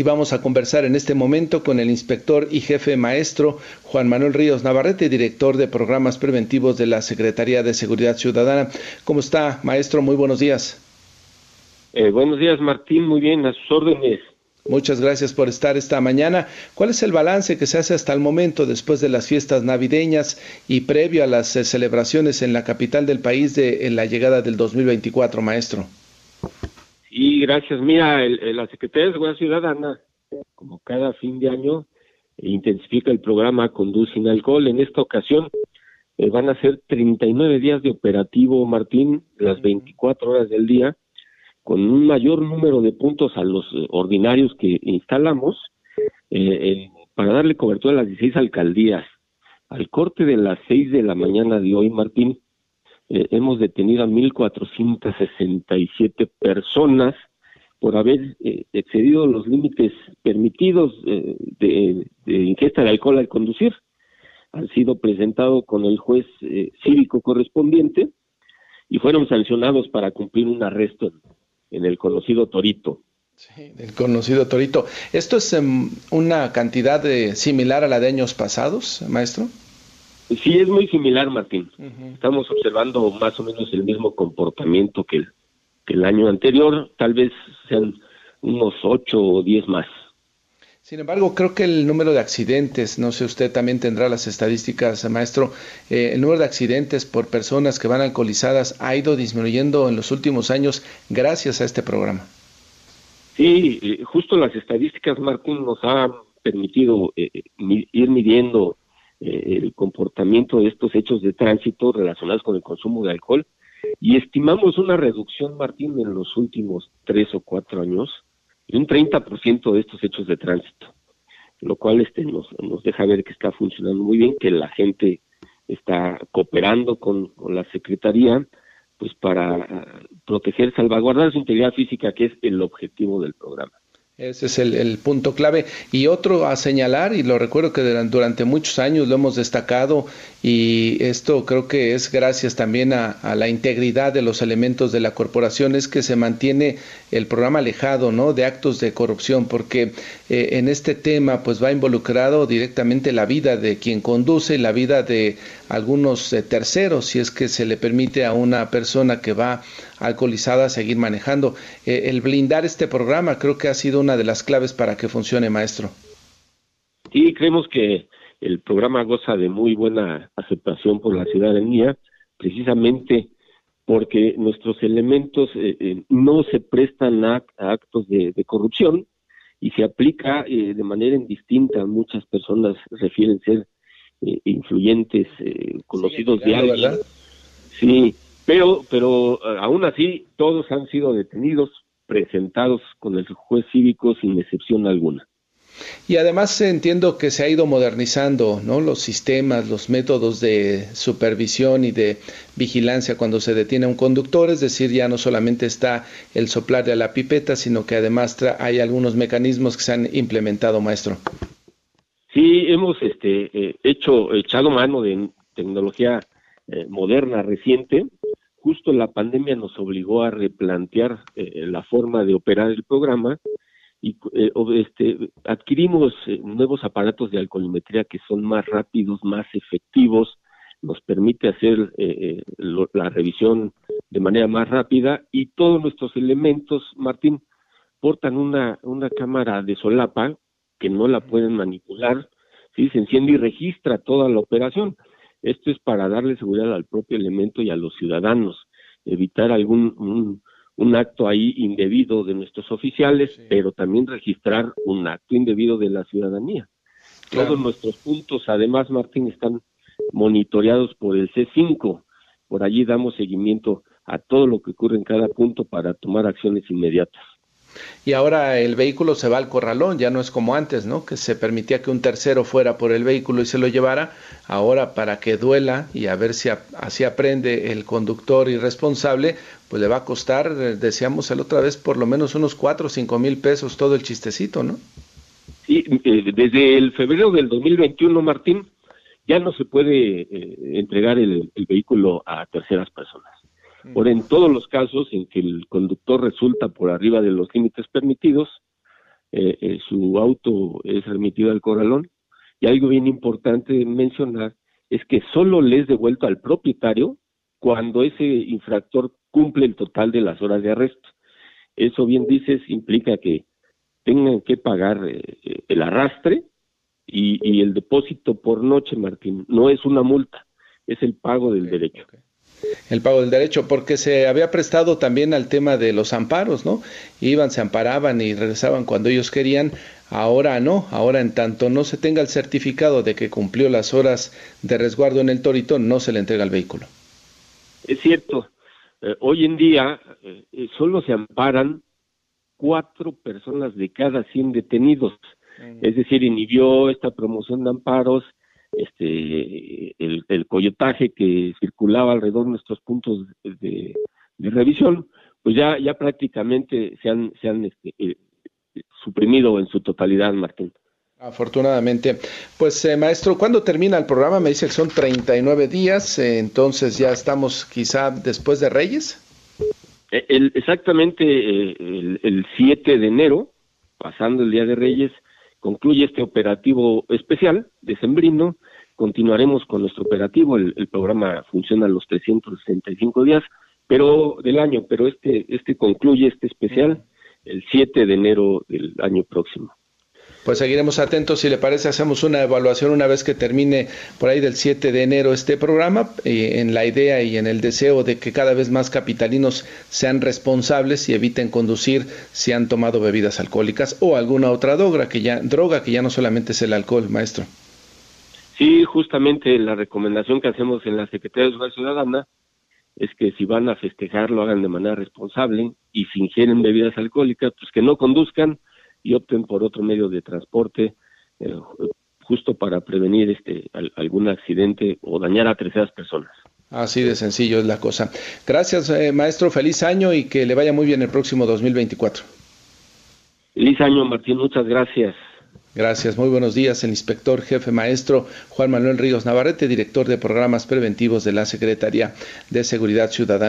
y vamos a conversar en este momento con el inspector y jefe maestro Juan Manuel Ríos Navarrete, director de programas preventivos de la Secretaría de Seguridad Ciudadana. ¿Cómo está, maestro? Muy buenos días. Eh, buenos días, Martín. Muy bien, a sus órdenes. Muchas gracias por estar esta mañana. ¿Cuál es el balance que se hace hasta el momento después de las fiestas navideñas y previo a las eh, celebraciones en la capital del país de la llegada del 2024, maestro? Sí, gracias. Mira, la Secretaría de Seguridad Ciudadana, como cada fin de año, intensifica el programa Conduce sin alcohol. En esta ocasión eh, van a ser 39 días de operativo, Martín, las 24 horas del día con un mayor número de puntos a los eh, ordinarios que instalamos eh, para darle cobertura a las 16 alcaldías. Al corte de las 6 de la mañana de hoy, Martín, eh, hemos detenido a 1.467 personas por haber excedido los límites permitidos de, ingesta de alcohol al conducir. Han sido presentados con el juez cívico correspondiente y fueron sancionados para cumplir un arresto en el conocido Torito. Sí, el conocido Torito. ¿Esto es em, una cantidad de, similar a la de años pasados, maestro? Sí, es muy similar, Martín. Estamos observando más o menos el mismo comportamiento que el, que el año anterior, tal vez sean unos ocho o diez más. Sin embargo, creo que el número de accidentes, no sé, usted también tendrá las estadísticas, maestro, eh, el número de accidentes por personas que van alcoholizadas ha ido disminuyendo en los últimos años gracias a este programa. Sí, eh, justo las estadísticas, Martín, nos han permitido eh, ir midiendo el comportamiento de estos hechos de tránsito relacionados con el consumo de alcohol y estimamos una reducción, Martín, en los últimos tres o cuatro años y un 30% de estos hechos de tránsito, lo cual este nos, nos deja ver que está funcionando muy bien, que la gente está cooperando con, con la Secretaría pues para proteger, salvaguardar su integridad física, que es el objetivo del programa. Ese es el, punto clave. Y otro a señalar, y lo recuerdo que durante muchos años lo hemos destacado, y esto creo que es gracias también a, la integridad de los elementos de la corporación, es que se mantiene el programa alejado ¿no? de actos de corrupción, porque eh, en este tema pues va involucrado directamente la vida de quien conduce y la vida de algunos eh, terceros, si es que se le permite a una persona que va alcoholizada seguir manejando. Eh, el blindar este programa creo que ha sido una de las claves para que funcione, maestro. Sí, creemos que el programa goza de muy buena aceptación por la ciudadanía, precisamente porque nuestros elementos eh, no se prestan a, actos de, corrupción y se aplica de manera indistinta. Muchas personas refieren ser eh, influyentes, eh, conocidos de alguien. Sí, pero, pero eh, aún así todos han sido detenidos, presentados con el juez cívico sin excepción alguna. Y además entiendo que se ha ido modernizando, ¿no? Los sistemas, los métodos de supervisión y de vigilancia cuando se detiene a un conductor, es decir, ya no solamente está el soplar de la pipeta, sino que además hay algunos mecanismos que se han implementado, maestro. Sí, hemos este, eh, hecho, echado mano de tecnología eh, moderna reciente. Justo la pandemia nos obligó a replantear eh, la forma de operar el programa y este, adquirimos nuevos aparatos de alcoholimetría que son más rápidos, más efectivos, nos permite hacer la revisión de manera más rápida y todos nuestros elementos, Martín, portan una, una cámara de solapa que no la pueden manipular, ¿sí? se enciende y registra toda la operación. Esto es para darle seguridad al propio elemento y a los ciudadanos, evitar algún un, acto ahí indebido de nuestros oficiales, pero también registrar un acto indebido de la ciudadanía. Todos nuestros puntos, además, Martín, están monitoreados por el C5. Por allí damos seguimiento a todo lo que ocurre en cada punto para tomar acciones inmediatas. Y ahora el vehículo se va al corralón, ya no es como antes, ¿no? Que se permitía que un tercero fuera por el vehículo y se lo llevara. Ahora, para que duela y a ver si así aprende el conductor irresponsable, pues le va a costar, eh, decíamos la otra vez, por lo menos unos cuatro o cinco mil pesos todo el chistecito, ¿no? Sí, eh, desde el febrero del 2021, Martín, ya no se puede eh, entregar el vehículo a terceras personas. Por en todos los casos en que el conductor resulta por arriba de los límites permitidos, su auto es remitido al corralón. Y algo bien importante mencionar es que solo le es devuelto al propietario cuando ese infractor cumple el total de las horas de arresto. Eso bien dices implica que tengan que pagar el arrastre y, el depósito por noche, Martín, no es una multa, es el pago del derecho. El pago del derecho, porque se había prestado también al tema de los amparos, ¿no? Iban, se amparaban y regresaban cuando ellos querían. Ahora no, ahora en tanto no se tenga el certificado de que cumplió las horas de resguardo en el torito, no se le entrega el vehículo. Es cierto, eh, hoy en día eh, solo se amparan cuatro personas de cada 100 detenidos es decir, inhibió esta promoción de amparos, este, el, coyotaje que circulaba alrededor de nuestros puntos de, revisión, pues ya, ya prácticamente se han, se han este, eh, suprimido en su totalidad, Martín. Afortunadamente. Pues eh, maestro, ¿cuándo termina el programa? Me dice que son 39 días, eh, entonces ya estamos quizá después de Reyes. exactamente el, el 7 de enero, pasando el Día de Reyes, concluye este operativo especial de Sembrino, continuaremos con nuestro operativo, el, programa funciona los 365 días pero del año, pero este, este concluye este especial el 7 de enero del año próximo. Pues seguiremos atentos. Si le parece, hacemos una evaluación una vez que termine por ahí del 7 de enero este programa, eh, en la idea y en el deseo de que cada vez más capitalinos sean responsables y eviten conducir si han tomado bebidas alcohólicas o alguna otra droga que ya, droga que ya no solamente es el alcohol, maestro. Sí, justamente la recomendación que hacemos en la Secretaría de Seguridad Ciudadana es que si van a festejar lo hagan de manera responsable y si ingieren bebidas alcohólicas, pues que no conduzcan y opten por otro medio de transporte eh, justo para prevenir este algún accidente o dañar a terceras personas. Así de sencillo es la cosa. Gracias, eh, maestro. Feliz año y que le vaya muy bien el próximo 2024. Feliz año, Martín. Muchas gracias. Gracias, muy buenos días. El inspector jefe maestro Juan Manuel Ríos Navarrete, director de programas preventivos de la Secretaría de Seguridad Ciudadana.